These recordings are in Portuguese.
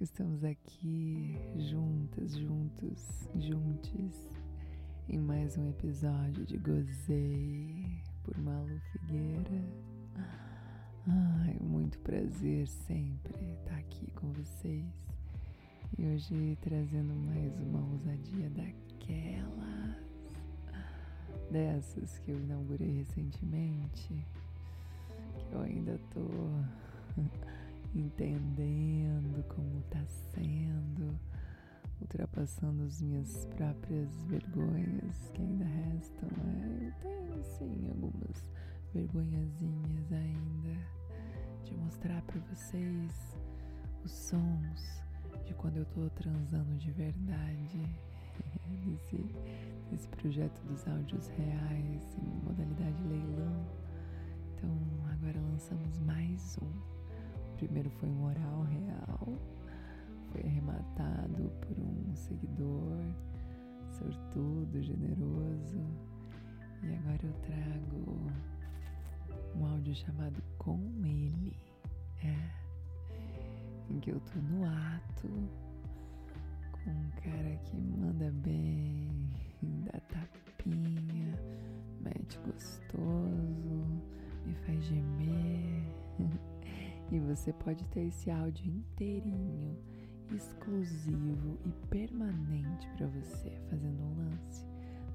Estamos aqui juntas, juntos, juntos em mais um episódio de Gozei por Malu Figueira. Ai, muito prazer sempre estar aqui com vocês. E hoje trazendo mais uma ousadia daquelas, dessas que eu inaugurei recentemente, que eu ainda tô entendendo como tá sendo, ultrapassando as minhas próprias vergonhas que ainda restam. É, eu tenho sim algumas vergonhazinhas ainda de mostrar para vocês os sons de quando eu tô transando de verdade. nesse, nesse projeto dos áudios reais em modalidade leilão. Então agora lançamos mais um primeiro foi um oral real, foi arrematado por um seguidor sortudo, generoso. E agora eu trago um áudio chamado Com Ele. É. Em que eu tô no ato com um cara que manda bem, dá tapinha, mete gostoso, me faz gemer. E você pode ter esse áudio inteirinho, exclusivo e permanente para você, fazendo um lance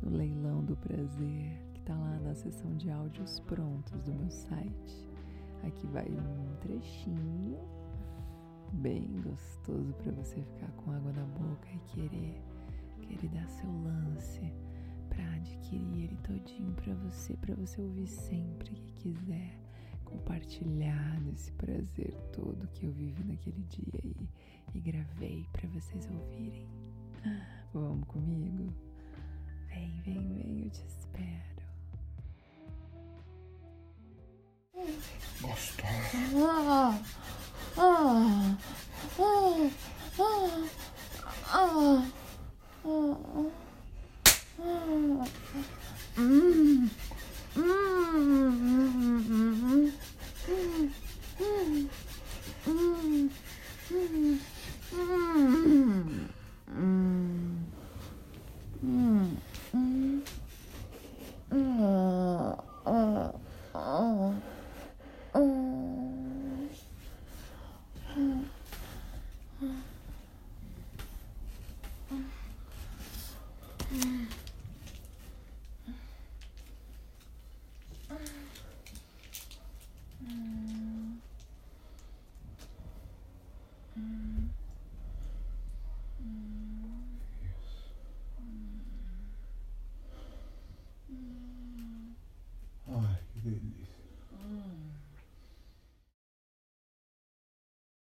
no leilão do prazer, que está lá na seção de áudios prontos do meu site. Aqui vai um trechinho bem gostoso para você ficar com água na boca e querer, querer dar seu lance para adquirir ele todinho para você, para você ouvir sempre que quiser compartilhar desse prazer todo que eu vivi naquele dia e, e gravei para vocês ouvirem. Vamos comigo? Vem, vem, vem, eu te espero. Gostoso. Ah, ah, ah, ah, ah, ah, ah. Hum, hum.